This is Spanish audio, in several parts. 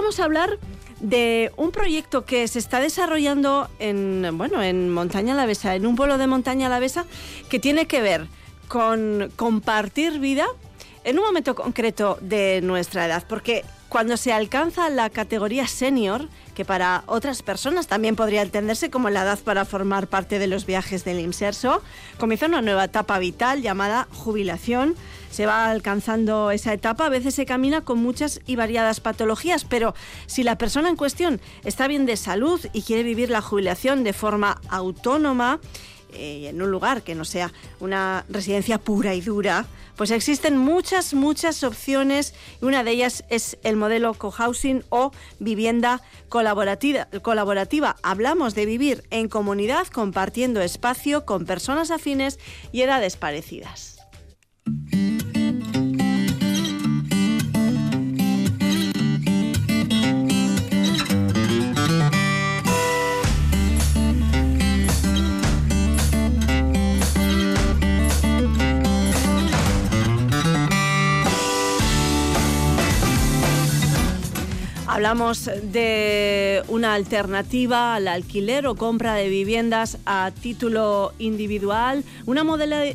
vamos a hablar de un proyecto que se está desarrollando en, bueno, en Montaña Alavesa, en un pueblo de Montaña Alavesa, que tiene que ver con compartir vida en un momento concreto de nuestra edad, porque cuando se alcanza la categoría senior, que para otras personas también podría entenderse como la edad para formar parte de los viajes del inserso, comienza una nueva etapa vital llamada jubilación. Se va alcanzando esa etapa, a veces se camina con muchas y variadas patologías, pero si la persona en cuestión está bien de salud y quiere vivir la jubilación de forma autónoma, eh, en un lugar que no sea una residencia pura y dura, pues existen muchas, muchas opciones y una de ellas es el modelo cohousing o vivienda colaborativa. colaborativa. Hablamos de vivir en comunidad compartiendo espacio con personas afines y edades parecidas. Hablamos de una alternativa al alquiler o compra de viviendas a título individual, una,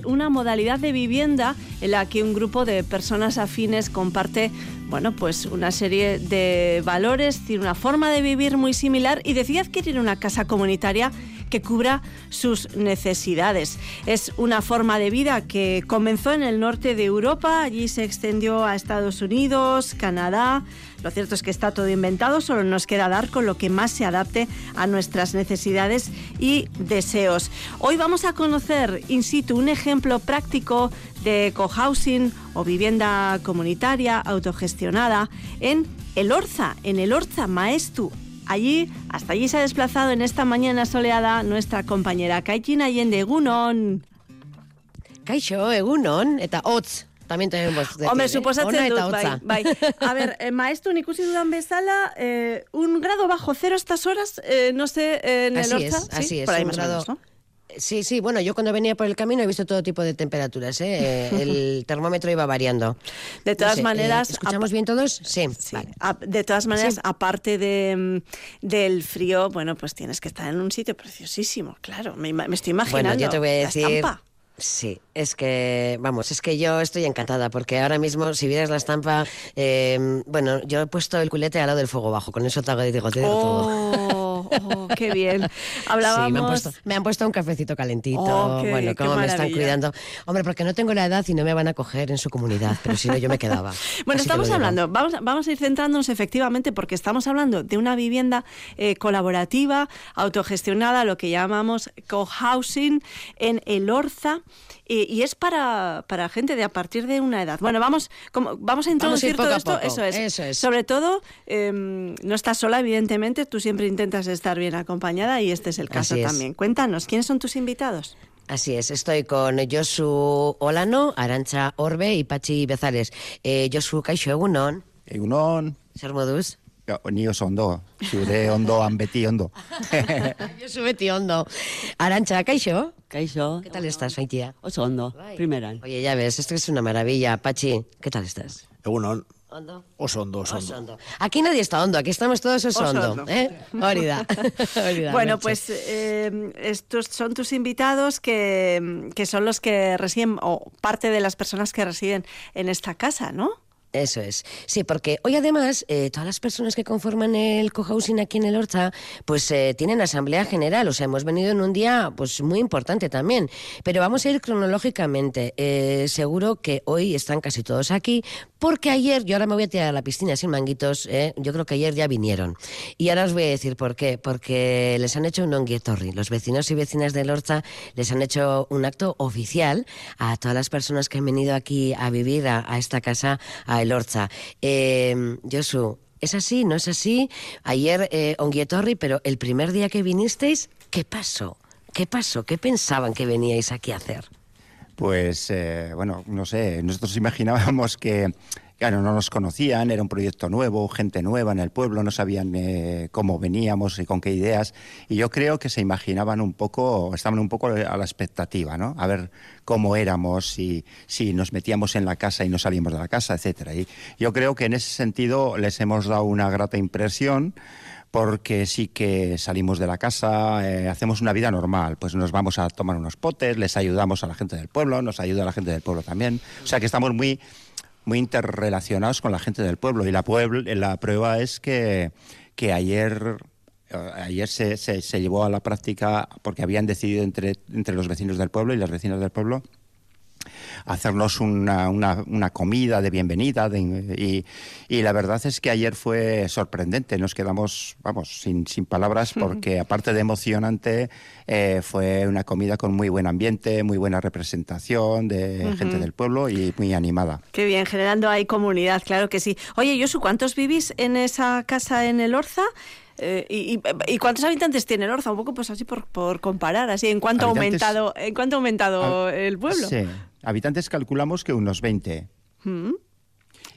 una modalidad de vivienda en la que un grupo de personas afines comparte bueno, pues una serie de valores, tiene una forma de vivir muy similar y decide adquirir una casa comunitaria que cubra sus necesidades. Es una forma de vida que comenzó en el norte de Europa, allí se extendió a Estados Unidos, Canadá. Lo cierto es que está todo inventado, solo nos queda dar con lo que más se adapte a nuestras necesidades y deseos. Hoy vamos a conocer in situ un ejemplo práctico de cohousing o vivienda comunitaria autogestionada en El Orza, en el Orza Maestu, Allí, hasta allí se ha desplazado en esta mañana soleada nuestra compañera Kaikin Allende, Egunon. Kaixo, Egunon, eta hotz. También tenemos Hombre, suposatzen dut, bai, bai. A ver, eh, maestro, ikusi dudan bezala, eh, un grado bajo cero estas horas, eh, no sé, en así el Orza. Es, así ¿sí? es, Por ahí un más grado, menos, ¿no? Sí, sí, bueno, yo cuando venía por el camino he visto todo tipo de temperaturas, ¿eh? el termómetro iba variando. De todas no sé, maneras... Eh, ¿Escuchamos bien todos? Sí. sí. Vale. De todas maneras, sí. aparte de, mm, del frío, bueno, pues tienes que estar en un sitio preciosísimo, claro, me, me estoy imaginando. Bueno, yo te voy a decir... La. Sí, es que, vamos, es que yo estoy encantada porque ahora mismo, si vieras la estampa, eh, bueno, yo he puesto el culete al lado del fuego bajo, con eso te hago, digo, te digo oh. todo. Oh, qué bien. Hablábamos... Sí, me han, puesto, me han puesto un cafecito calentito. Oh, qué, bueno, cómo me están cuidando. Hombre, porque no tengo la edad y no me van a coger en su comunidad, pero si no, yo me quedaba. bueno, Así estamos hablando, vamos, vamos a ir centrándonos efectivamente porque estamos hablando de una vivienda eh, colaborativa, autogestionada, lo que llamamos cohousing en El Orza. Y, y, es para, para gente de a partir de una edad. Bueno, vamos, como, vamos a introducir vamos a todo esto. Eso, es. eso es. Sobre todo, eh, no estás sola, evidentemente, tú siempre intentas estar bien acompañada y este es el caso es. también. Cuéntanos, ¿quiénes son tus invitados? Así es, estoy con Josu Olano, Arancha Orbe y Pachi Bezares. Eh, Josu, kaixo, egunon. Egunon. Zer moduz? Ni oso ondo, zure ondoan beti ondo. Josu beti ondo. Arancha, kaixo. Kaixo. ¿Qué tal estás, Maitia? Oso ondo, primeran. Oye, ya ves, esto es una maravilla. Pachi, ¿qué tal estás? Egunon, Ondo. oso ondo, oso Oso ondo. ondo. Aquí nadie está hondo, aquí estamos todos oso, Oso ondo. ondo. ¿eh? Hori da. Hori da, Bueno, Merche. pues eh, estos son tus invitados que, que son los que residen, o parte de las personas que residen en esta casa, ¿no? Eso es. Sí, porque hoy además eh, todas las personas que conforman el cohousing aquí en el Horta, pues eh, tienen asamblea general. O sea, hemos venido en un día pues muy importante también. Pero vamos a ir cronológicamente. Eh, seguro que hoy están casi todos aquí, porque ayer, yo ahora me voy a tirar a la piscina sin manguitos, ¿eh? yo creo que ayer ya vinieron. Y ahora os voy a decir por qué. Porque les han hecho un onguietorri. Los vecinos y vecinas del Horta les han hecho un acto oficial a todas las personas que han venido aquí a vivir a, a esta casa, a El Horta. Eh, Josu, ¿es así? ¿No es así? Ayer eh, onguietorri, pero el primer día que vinisteis, ¿qué pasó? ¿Qué pasó? ¿Qué pensaban que veníais aquí a hacer? Pues, eh, bueno, no sé, nosotros imaginábamos que, Claro, no nos conocían, era un proyecto nuevo, gente nueva en el pueblo, no sabían eh, cómo veníamos y con qué ideas. Y yo creo que se imaginaban un poco, estaban un poco a la expectativa, ¿no? A ver cómo éramos, si, si nos metíamos en la casa y no salíamos de la casa, etcétera. Y yo creo que en ese sentido les hemos dado una grata impresión porque sí que salimos de la casa, eh, hacemos una vida normal, pues nos vamos a tomar unos potes, les ayudamos a la gente del pueblo, nos ayuda a la gente del pueblo también. O sea que estamos muy muy interrelacionados con la gente del pueblo. Y la, la prueba es que, que ayer eh, ayer se, se, se, llevó a la práctica porque habían decidido entre, entre los vecinos del pueblo y las vecinas del pueblo hacernos una, una, comida de bienvenida y, y, la verdad es que ayer fue sorprendente, nos quedamos, vamos, sin, sin palabras porque aparte de emocionante eh, fue una comida con muy buen ambiente, muy buena representación de gente del pueblo y muy animada. Qué bien, generando ahí comunidad, claro que sí. Oye, Josu, ¿cuántos vivís en esa casa en el Orza? Eh, y, y, cuántos habitantes tiene el Orza? Un poco pues así por, por comparar, así en cuánto ha aumentado, en cuánto ha aumentado el pueblo. Sí, habitantes calculamos que unos 20. Mm.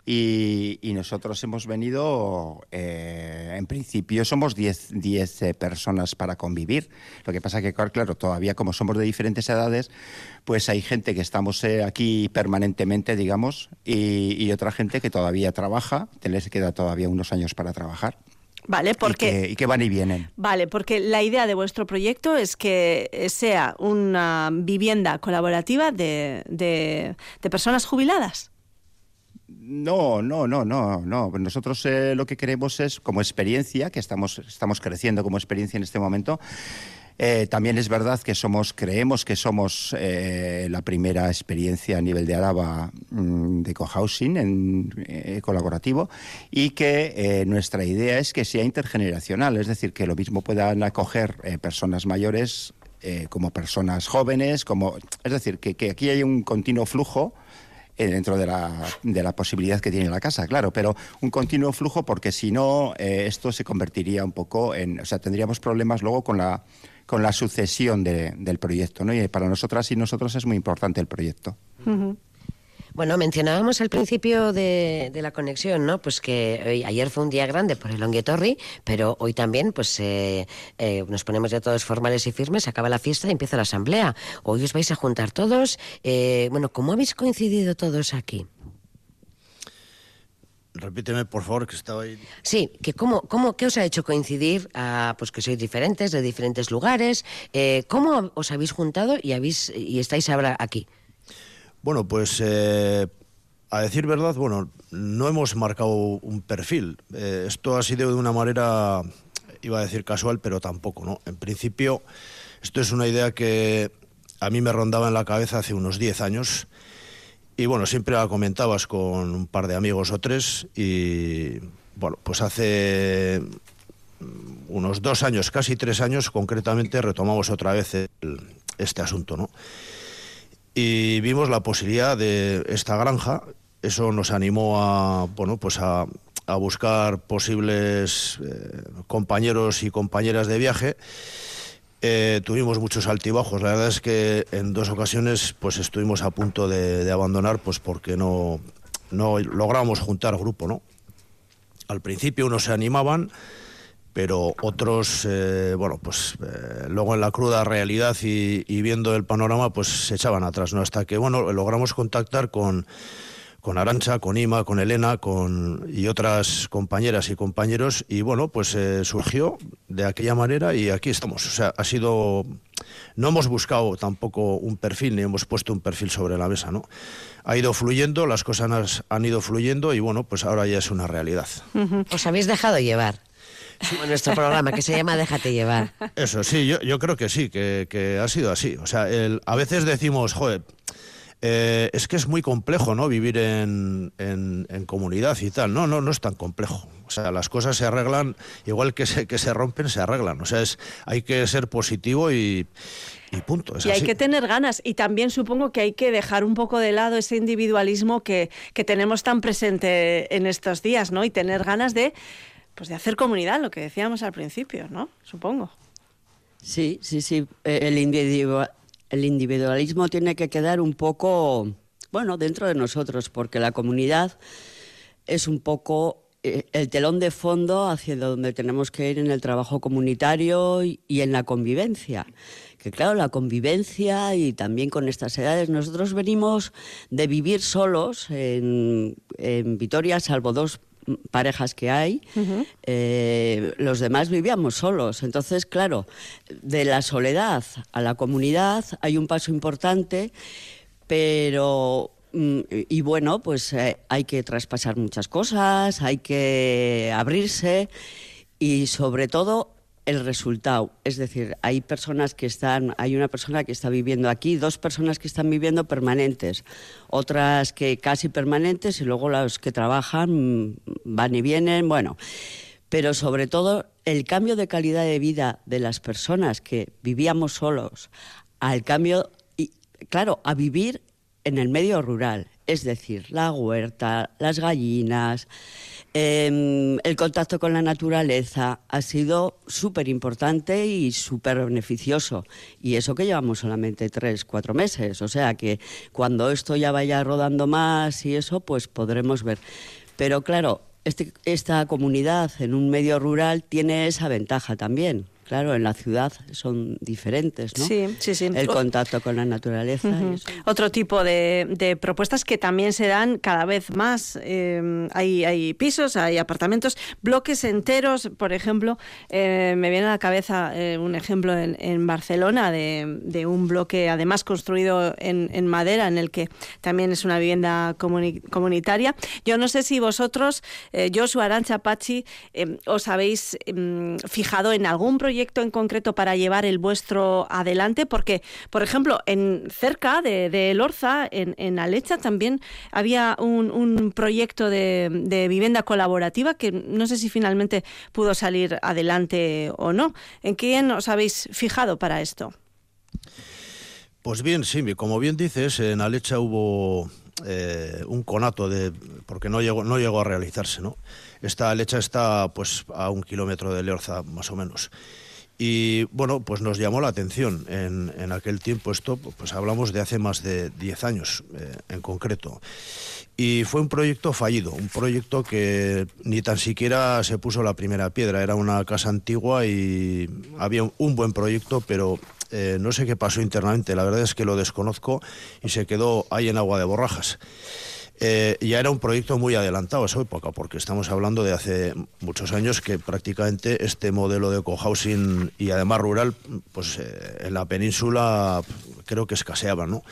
Y, nosotros hemos venido, eh, en principio somos 10, eh, personas para convivir. Lo que pasa que, claro, todavía como somos de diferentes edades, pues hay gente que estamos aquí permanentemente, digamos, y, y, otra gente que todavía trabaja, les queda todavía unos años para trabajar. Vale, porque... Y que, van y vienen. Vale, porque la idea de vuestro proyecto es que sea una vivienda colaborativa de, de, personas jubiladas. No, no, no, no, no. Nosotros eh, lo que queremos es, como experiencia, que estamos, estamos creciendo como experiencia en este momento, eh, también es verdad que somos, creemos que somos eh, la primera experiencia a nivel de Araba mm, de cohousing en, eh, colaborativo y que nuestra idea es que sea intergeneracional, es decir, que lo mismo puedan acoger personas mayores como personas jóvenes, como es decir, que, aquí hay un continuo flujo dentro de la, de la, posibilidad que tiene la casa, claro, pero un continuo flujo porque si no, esto se convertiría un poco en, o sea, tendríamos problemas luego con la con la sucesión del proyecto. ¿no? Y para nosotras y nosotros es muy importante el proyecto. Bueno, mencionábamos al principio de, la conexión, ¿no? Pues que ayer fue un día grande por el Longuetorri, pero hoy también, pues eh, eh, nos ponemos ya todos formales y firmes, acaba la fiesta y empieza la asamblea. Hoy os vais a juntar todos. Eh, bueno, ¿cómo habéis coincidido todos aquí? Repíteme, por favor, que estaba ahí. Sí, que cómo, cómo, ¿qué os ha hecho coincidir? A, pues que sois diferentes, de diferentes lugares. Eh, ¿Cómo os habéis juntado y, habéis, y estáis ahora aquí? Bueno, pues eh, a decir verdad, bueno, no hemos marcado un perfil. Eh, esto ha sido de una manera, iba a decir casual, pero tampoco, ¿no? En principio, esto es una idea que a mí me rondaba en la cabeza hace unos 10 años y bueno, siempre la comentabas con un par de amigos o tres y bueno, pues hace unos dos años, casi tres años concretamente, retomamos otra vez este asunto, ¿no? Y vimos la posibilidad de esta granja, eso nos animó a, bueno, pues a, buscar posibles eh, compañeros y compañeras de viaje eh, tuvimos muchos altibajos. La verdad es que en dos ocasiones pues estuvimos a punto de, abandonar pues porque no, no logramos juntar grupo, ¿no? Al principio unos se animaban, pero otros, eh, bueno, pues eh, luego en la cruda realidad y, y, viendo el panorama, pues se echaban atrás, ¿no? Hasta que, bueno, logramos contactar con con Arancha, con Ima, con Elena con, y otras compañeras y compañeros. Y bueno, pues eh, surgió de aquella manera y aquí estamos. O sea, ha sido. No hemos buscado tampoco un perfil ni hemos puesto un perfil sobre la mesa, ¿no? Ha ido fluyendo, las cosas han ido fluyendo y bueno, pues ahora ya es una realidad. Os habéis dejado llevar. nuestro programa que se llama Déjate llevar. Eso sí, yo, yo creo que sí, que, que ha sido así. O sea, el, a veces decimos, joder, eh, es que es muy complejo, ¿no? Vivir en, comunidad y tal. No, no, no es tan complejo. O sea, las cosas se arreglan, igual que se, que se rompen, se arreglan. O sea, es, hay que ser positivo y, punto. y hay que tener ganas. Y también supongo que hay que dejar un poco de lado ese individualismo que, que tenemos tan presente en estos días, ¿no? Y tener ganas de, pues de hacer comunidad, lo que decíamos al principio, ¿no? Supongo. Sí, sí, sí. Eh, el individual, el individualismo tiene que quedar un poco, bueno, dentro de nosotros, porque la comunidad es un poco eh, el telón de fondo hacia donde tenemos que ir en el trabajo comunitario y, en la convivencia. Que claro, la convivencia y también con estas edades, nosotros venimos de vivir solos en, en Vitoria, salvo dos parejas que hay, eh, los demás vivíamos solos. Entonces, claro, de la soledad a la comunidad hay un paso importante, pero mm, y bueno, pues eh, hay que traspasar muchas cosas, hay que abrirse y sobre todo el resultado. Es decir, hay personas que están, hay una persona que está viviendo aquí, dos personas que están viviendo permanentes, otras que casi permanentes y luego los que trabajan van y vienen, bueno. Pero sobre todo el cambio de calidad de vida de las personas que vivíamos solos al cambio, y, claro, a vivir en el medio rural, es decir, la huerta, las gallinas, eh, el contacto con la naturaleza ha sido súper importante y súper beneficioso. Y eso que llevamos solamente tres, cuatro meses. O sea que cuando esto ya vaya rodando más y eso, pues podremos ver. Pero claro, este, esta comunidad en un medio rural tiene esa ventaja también Claro, en la ciudad son diferentes, ¿no? Sí, sí, sí. El contacto con la naturaleza. y eso. Otro tipo de, de propuestas que también se dan cada vez más. Eh, hay, hay pisos, hay apartamentos, bloques enteros, por ejemplo. eh, me viene a la cabeza eh, un ejemplo en, en Barcelona de, de un bloque, además construido en, en madera, en el que también es una vivienda comuni- comunitaria. Yo no sé si vosotros, eh, Joshua Arancha Pachi, os habéis em, fijado en algún proyecto en concreto para llevar el vuestro adelante, porque, por ejemplo, en cerca de, de Lorza, en, en Alecha, también había un, un proyecto de, de vivienda colaborativa que no sé si finalmente pudo salir adelante o no. ¿En quién os habéis fijado para esto? Pues bien, sí, como bien dices, en Alecha hubo eh, un conato de porque no llegó no llegó a realizarse, ¿no? Esta Alecha está pues a un kilómetro de Leorza más o menos. Y bueno, pues nos llamó la atención en, en aquel tiempo esto, pues hablamos de hace más de 10 años eh, en concreto. Y fue un proyecto fallido, un proyecto que ni tan siquiera se puso la primera piedra. Era una casa antigua y había un, buen proyecto, pero eh, no sé qué pasó internamente. La verdad es que lo desconozco y se quedó ahí en agua de borrajas. Eh, ya era un proyecto muy adelantado a esa época, porque estamos hablando de hace muchos años que prácticamente este modelo de cohousing y además rural, pues eh, en la península creo que escaseaba, ¿no?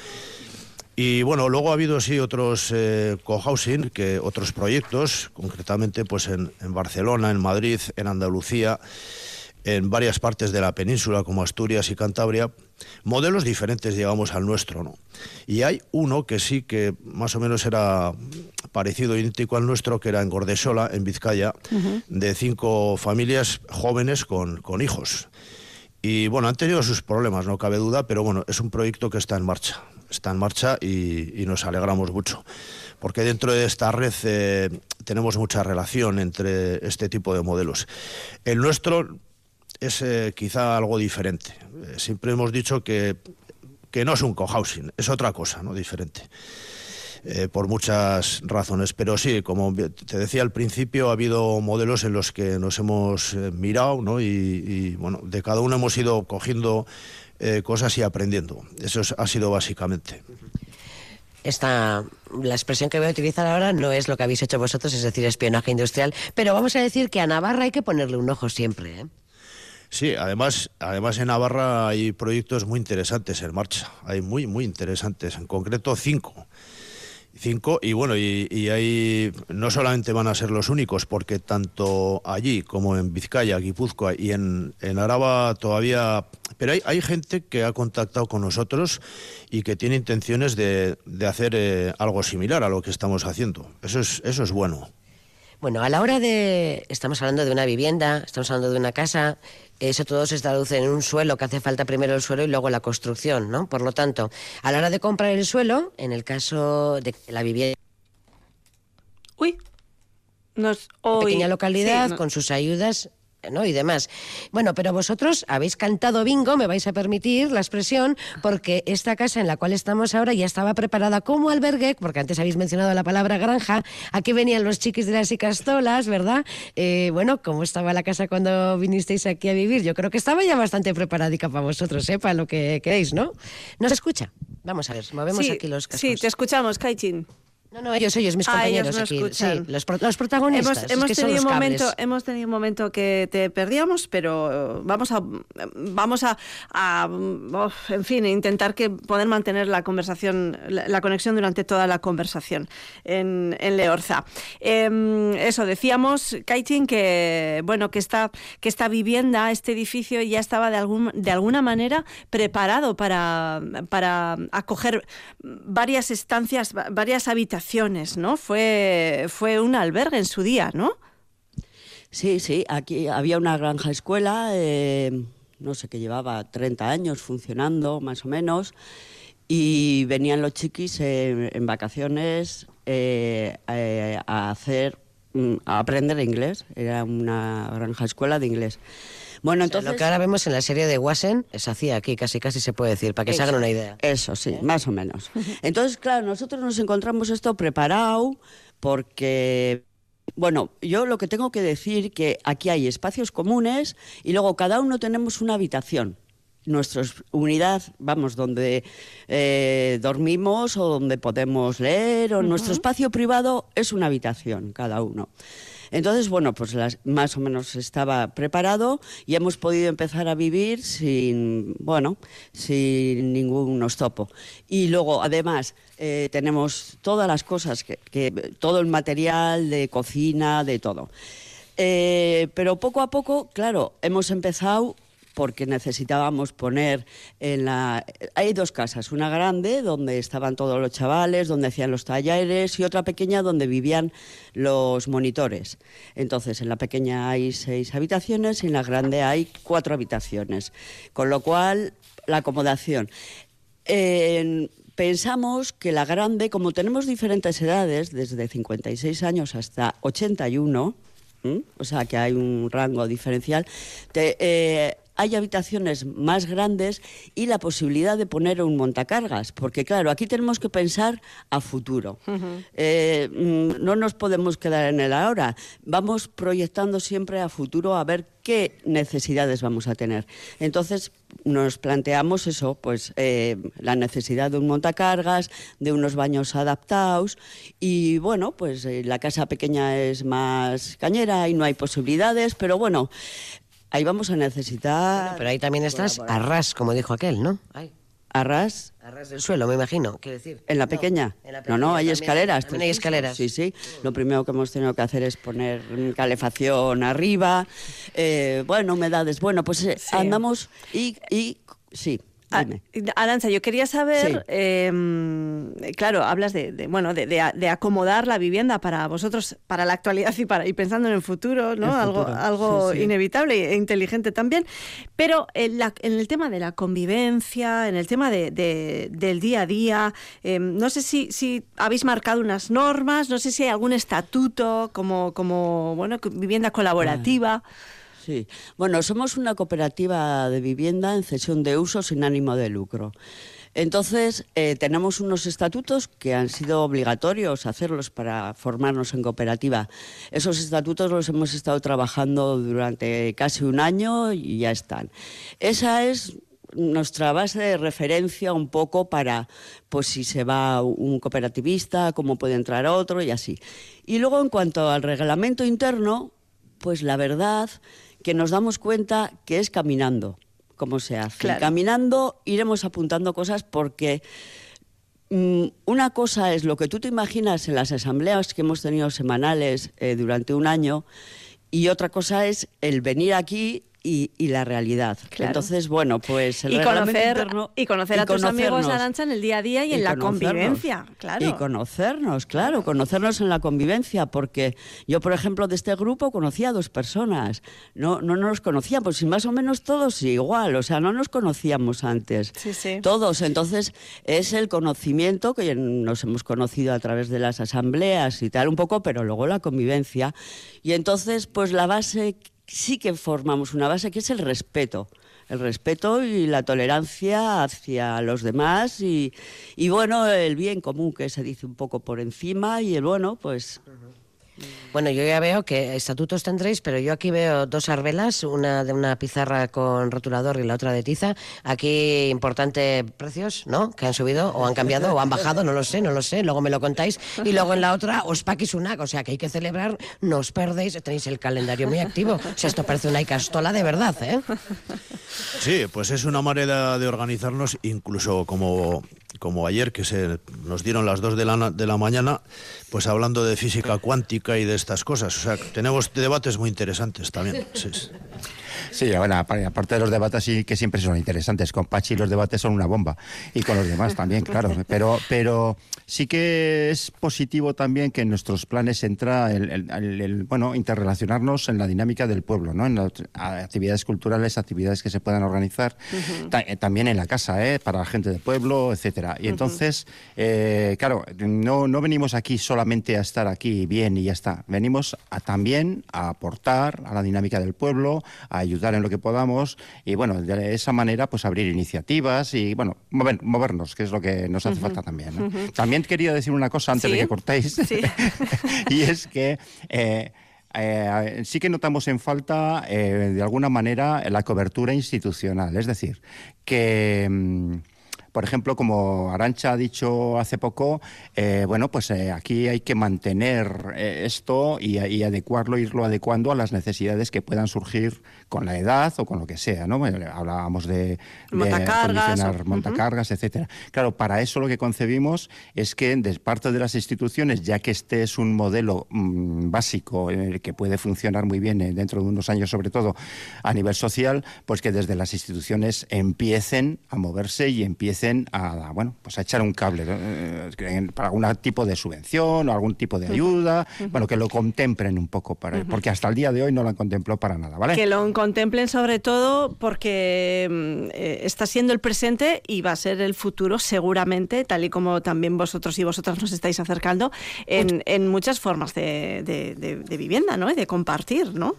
Y bueno, luego ha habido sí otros eh, cohousing, que otros proyectos, concretamente pues en, en Barcelona, en Madrid, en Andalucía, en varias partes de la península como Asturias y Cantabria, modelos diferentes, digamos, al nuestro, ¿no? Y hay uno que sí que más o menos era parecido, idéntico al nuestro, que era en Gordesola, en Vizcaya, de cinco familias jóvenes con, con hijos. Y bueno, han tenido sus problemas, no cabe duda, pero bueno, es un proyecto que está en marcha. Está en marcha y, y nos alegramos mucho. Porque dentro de esta red eh, tenemos mucha relación entre este tipo de modelos. El nuestro es eh, quizá algo diferente. Eh, siempre hemos dicho que, que no es un cohousing, es otra cosa, ¿no? Diferente. Eh, por muchas razones. Pero sí, como te decía al principio, ha habido modelos en los que nos hemos mirado, ¿no? Y, bueno, de cada uno hemos ido cogiendo cosas y aprendiendo. Eso es- ha sido básicamente. Esta, la expresión que voy a utilizar ahora no es lo que habéis hecho vosotros, es decir, espionaje industrial, pero vamos a decir que a Navarra hay que ponerle un ojo siempre. Sí, además, además en Navarra hay proyectos muy interesantes en marcha. Hay muy, muy interesantes. En concreto, cinco. Cinco, y bueno, y, y ahí no solamente van a ser los únicos, porque tanto allí como en Vizcaya, Guipúzcoa y en, en Araba todavía... Pero hay, hay gente que ha contactado con nosotros y que tiene intenciones de, de hacer eh, algo similar a lo que estamos haciendo. Eso es, eso es bueno. Bueno, a la hora de... Estamos hablando de una vivienda, estamos hablando de una casa, eso todo se traduce en un suelo, que hace falta primero el suelo y luego la construcción, ¿no? Por lo tanto, a la hora de comprar el suelo, en el caso de que la vivienda Uy, nos una hoy- pequeña localidad sí, no- con sus ayudas ¿no? Y demás. Bueno, pero vosotros habéis cantado bingo, me vais a permitir la expresión, porque esta casa en la cual estamos ahora ya estaba preparada como albergue, porque antes habéis mencionado la palabra granja, aquí venían los chiquis de las Icastolas, ¿verdad? Eh, bueno, ¿cómo estaba la casa cuando vinisteis aquí a vivir? Yo creo que estaba ya bastante preparadica para vosotros, ¿eh? para lo que queréis, ¿no? ¿Nos escucha? Vamos a ver, movemos Sí, aquí los cascos. sí, te escuchamos, Kaichin. No, no, ellos, ellos, mis Ah, compañeros ellos aquí. Sí, los, pro- los protagonistas. Hemos, es hemos que tenido un momento, hemos tenido un momento que te perdíamos, pero vamos a, vamos a, en fin, intentar que poder mantener la conversación, la, la conexión durante toda la conversación en, en Leorza. Em, eso decíamos, Kaitin, que bueno, que esta, que esta vivienda, este edificio ya estaba de algún, de alguna manera preparado para, para acoger varias estancias, va- varias habitaciones, ¿no? Fue, fue un albergue en su día, ¿no? Sí, sí, aquí había una granja escuela, eh, no sé, que llevaba 30 años funcionando, más o menos, y venían los chiquis en vacaciones eh, eh, a hacer, mm, a aprender inglés, era una granja escuela de inglés. Bueno, O sea, entonces... lo que ahora vemos en la serie de Wassen se hacía aquí, casi casi se puede decir, para que se hagan una idea. Eso sí, más o menos. Entonces, claro, nosotros nos encontramos esto preparado porque, bueno, yo lo que tengo que decir que aquí hay espacios comunes y luego cada uno tenemos una habitación. Nuestra unidad, vamos, donde eh, dormimos o donde podemos leer, o nuestro espacio privado es una habitación cada uno. Entonces, bueno, pues las- más o menos estaba preparado y hemos podido empezar a vivir sin, bueno, sin ningún topo. Y luego, además, eh, tenemos todas las cosas, que, que- todo el material de cocina, de todo. Eh, pero poco a poco, claro, hemos empezado porque necesitábamos poner en la... Hay dos casas, una grande donde estaban todos los chavales, donde hacían los talleres y otra pequeña donde vivían los monitores. Entonces, en la pequeña hay seis habitaciones y en la grande hay cuatro habitaciones. Con lo cual, la acomodación. En- pensamos que la grande, como tenemos diferentes edades, desde 56 años hasta 81, ¿m? o sea que hay un rango diferencial, te- eh, hay habitaciones más grandes y la posibilidad de poner un montacargas, porque claro, aquí tenemos que pensar a futuro. Eh, mm, no nos podemos quedar en el ahora, vamos proyectando siempre a futuro a ver qué necesidades vamos a tener. Entonces nos planteamos eso, pues eh, la necesidad de un montacargas, de unos baños adaptados y bueno, pues eh, la casa pequeña es más cañera y no hay posibilidades, pero bueno, ahí vamos a necesitar... Pero ahí también estás a ras, como dijo aquel, ¿no? Ay, Arras a ras del suelo, me imagino, quiero decir. en la No, pequeña. en la no, no, hay también- escaleras. También hay escaleras. Sí, sí. Lo primero que hemos tenido que hacer es poner calefacción arriba. eh, bueno, humedades. Bueno, pues eh, Sí. andamos y, y sí. Ah, Dime. Aranza, yo quería saber, Sí. eh, claro, hablas de, de, bueno, de, de- de acomodar la vivienda para vosotros, para la actualidad y para y pensando en el futuro, ¿no? El algo, futuro, algo sí, sí. inevitable e inteligente también. Pero en, la- en el tema de la convivencia, en el tema de, de- del día a día, eh, no sé si, si habéis marcado unas normas, no sé si hay algún estatuto como, como bueno, vivienda colaborativa. Sí. Bueno, somos una cooperativa de vivienda en cesión de uso sin ánimo de lucro. Entonces, eh, tenemos unos estatutos que han sido obligatorios hacerlos para formarnos en cooperativa. Esos estatutos los hemos estado trabajando durante casi un año y ya están. Esa es nuestra base de referencia un poco para, pues si se va un cooperativista, cómo puede entrar otro y así. Y luego, en cuanto al reglamento interno, pues la verdad que nos damos cuenta que es caminando cómo se hace. Claro. Caminando iremos apuntando cosas porque mm, una cosa es lo que tú te imaginas en las asambleas que hemos tenido semanales eh, durante un año y otra cosa es el venir aquí y, y la realidad. Claro. Entonces, bueno, pues el Y conocer, interno- y conocer y a tus amigos. Arancha, en el día a día y, en la convivencia, claro. Y conocernos, claro, conocernos en la convivencia, porque yo, por ejemplo, de este grupo conocía a dos personas, no, no nos conocíamos, y más o menos todos igual, o sea, no nos conocíamos antes. Sí, sí. Todos, entonces es el conocimiento que nos hemos conocido a través de las asambleas y tal un poco, pero luego la convivencia. Y entonces, pues la base sí que formamos una base que es el respeto. El respeto y la tolerancia hacia los demás y, y bueno, el bien común que se dice un poco por encima y el bueno, pues Bueno, yo ya veo que estatutos tendréis, pero yo aquí veo dos arbelas, una de una pizarra con rotulador y la otra de tiza. Aquí importante precios, ¿no? Que han subido o han cambiado o han bajado, no lo sé, no lo sé, luego me lo contáis. Y luego en la otra os una o sea que hay que celebrar, no os perdéis, tenéis el calendario muy activo. O sea, esto parece una icastola de verdad, ¿eh? Sí, pues es una manera de organizarnos, incluso como como ayer que se nos dieron las dos de la, de la mañana, pues hablando de física cuántica y de estas cosas. O sea, tenemos debates muy interesantes también. Sí, sí. Bueno, aparte de los debates sí que siempre son interesantes. Con Pachi los debates son una bomba y con los demás también, claro. Pero, pero sí que es positivo también que en nuestros planes entra el, bueno interrelacionarnos en la dinámica del pueblo, ¿no? En las actividades culturales, actividades que se puedan organizar, eh, también en la casa, ¿eh? Para la gente del pueblo, etcétera. Y entonces, eh, claro, no, no venimos aquí solamente a estar aquí bien y ya está. Venimos a, también a aportar a la dinámica del pueblo, a ayudar en lo que podamos y bueno, de esa manera pues abrir iniciativas y bueno, movernos, que es lo que nos hace falta también. También quería decir una cosa antes de que cortéis. Y es que... Eh, eh, sí que notamos en falta, eh, de alguna manera, la cobertura institucional. Es decir, que... Por ejemplo, como Arancha ha dicho hace poco, eh, bueno, pues eh, aquí hay que mantener eh, esto y, adecuarlo, irlo adecuando a las necesidades que puedan surgir con la edad o con lo que sea, ¿no? hablábamos de, montacargas, montacargas, etcétera. Claro, para eso lo que concebimos es que de parte de las instituciones, ya que este es un modelo mm, básico que puede funcionar muy bien dentro de unos años, sobre todo a nivel social, pues que desde las instituciones empiecen a moverse y empiecen a, bueno, pues a echar un cable eh, para algún tipo de subvención o algún tipo de ayuda, bueno, que lo contemplen un poco, para, porque hasta el día de hoy no lo han contemplado para nada, ¿vale? Que lo contemplen sobre todo porque mm, eh, está siendo el presente y va a ser el futuro seguramente, tal y como también vosotros y vosotras nos estáis acercando, en, en muchas formas de, de, vivienda, ¿no? Y de compartir, ¿no?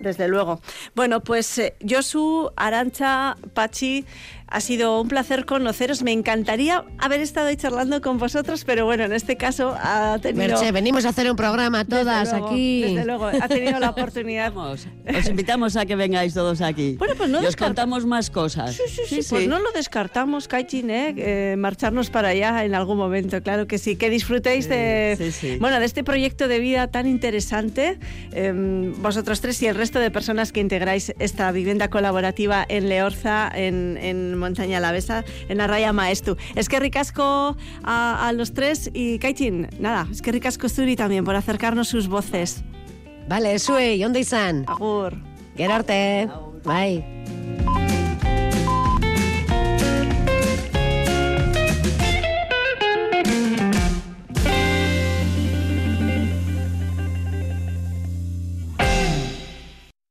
Desde luego. Bueno, pues eh, Josu, Arancha, Pachi, ha sido un placer conoceros. Me encantaría haber estado ahí charlando con vosotros, pero bueno, en este caso ha tenido... Merche, venimos a hacer un programa todas aquí. Desde luego, ha tenido la oportunidad. Os invitamos a que vengáis todos aquí. Bueno, pues no y os contamos más cosas. Sí, sí, sí, pues no lo descartamos, Kaichin, ¿eh? ¿eh? marcharnos para allá en algún momento, claro que sí. Que disfrutéis de, bueno, de este proyecto de vida tan interesante, em, vosotros tres y el resto de personas que integráis esta vivienda colaborativa en Leorza, en, en montaña alavesa en la raya maestu. Es que ricasco a, a los tres y Kaitin, nada, es que ricasco Zuri también por acercarnos sus voces. Vale, Sue, ¿dónde están? Agur. Gerarte. Bye.